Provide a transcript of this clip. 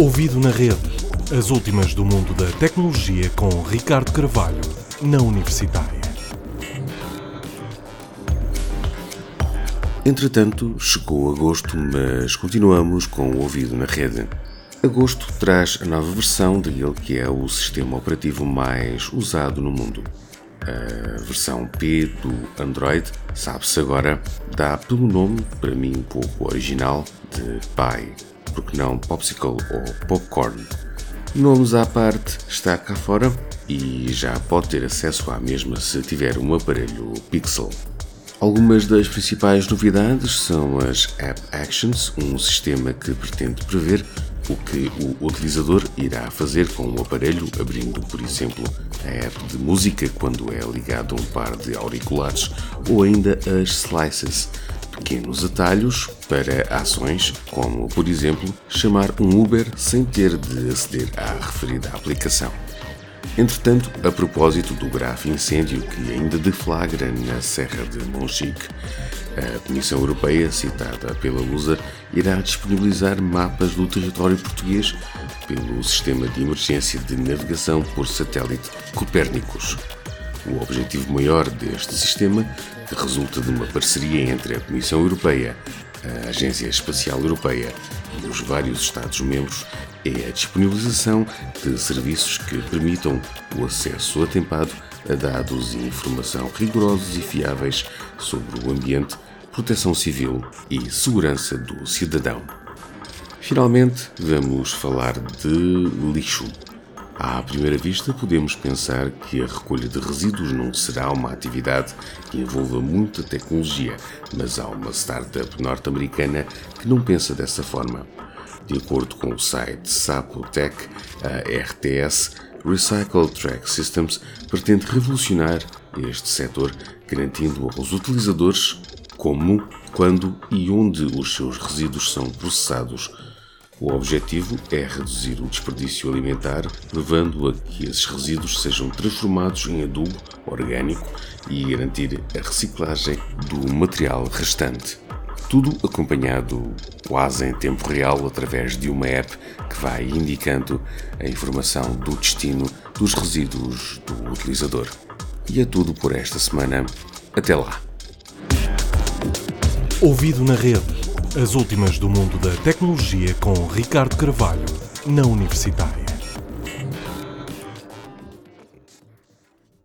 Ouvido na rede. As últimas do mundo da tecnologia com Ricardo Carvalho, na Universitária. Entretanto, chegou agosto, mas continuamos com o ouvido na rede. Agosto traz a nova versão daquele que é o sistema operativo mais usado no mundo. A versão P do Android, sabe-se agora, dá pelo nome, para mim um pouco original, de Pie, porque não Popsicle ou Popcorn. Nomes à parte, está cá fora e já pode ter acesso à mesma se tiver um aparelho Pixel. Algumas das principais novidades são as App Actions, um sistema que pretende prever o que o utilizador irá fazer com o aparelho, abrindo, por exemplo, a app de música quando é ligado a um par de auriculares, ou ainda as slices, pequenos atalhos para ações, como, por exemplo, chamar um Uber sem ter de aceder à referida aplicação. Entretanto, a propósito do grave incêndio que ainda deflagra na Serra de Monchique, a Comissão Europeia, citada pela Lusa, irá disponibilizar mapas do território português pelo Sistema de Emergência de Navegação por Satélite Copérnicos. O objetivo maior deste sistema, que resulta de uma parceria entre a Comissão Europeia, a Agência Espacial Europeia e os vários Estados-membros, é a disponibilização de serviços que permitam o acesso atempado a dados e informação rigorosos e fiáveis sobre o ambiente, proteção civil e segurança do cidadão. Finalmente, vamos falar de lixo. À primeira vista, podemos pensar que a recolha de resíduos não será uma atividade que envolva muita tecnologia, mas há uma startup norte-americana que não pensa dessa forma. De acordo com o site Sapotec, a RTS, Recycle Track Systems pretende revolucionar este setor, garantindo aos utilizadores como, quando e onde os seus resíduos são processados. O objetivo é reduzir o desperdício alimentar, levando a que esses resíduos sejam transformados em adubo orgânico e garantir a reciclagem do material restante. Tudo acompanhado quase em tempo real através de uma app que vai indicando a informação do destino dos resíduos do utilizador. E é tudo por esta semana. Até lá! Ouvido na rede. As últimas do mundo da tecnologia com Ricardo Carvalho, na Universitária.